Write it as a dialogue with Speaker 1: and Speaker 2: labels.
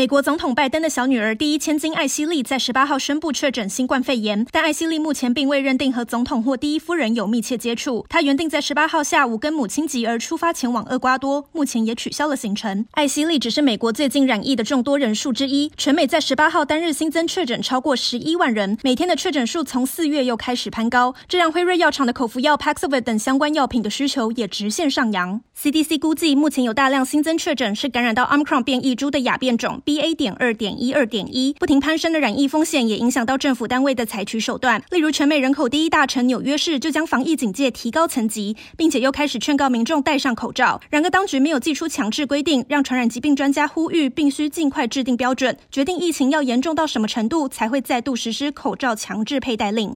Speaker 1: 美国总统拜登的小女儿第一千金艾希莉在十八号宣布确诊新冠肺炎，但艾希莉目前并未认定和总统或第一夫人有密切接触。她原定在十八号下午跟母亲吉儿出发前往厄瓜多，目前也取消了行程。艾希莉只是美国最近染疫的众多人数之一，全美在十八号单日新增确诊超过十一万人，每天的确诊数从四月又开始攀高，这让辉瑞药厂的口服药 Paxlovid 等相关药品的需求也直线上扬。CDC 估计，目前有大量新增确诊是感染到 Omicron 变异株的亚变种。BA. 点二点一二点一，不停攀升的染疫风险也影响到政府单位的采取手段。例如，全美人口第一大城纽约市就将防疫警戒提高层级，并且又开始劝告民众戴上口罩。然而，当局没有祭出强制规定，让传染疾病专家呼吁必须尽快制定标准，决定疫情要严重到什么程度才会再度实施口罩强制佩戴令。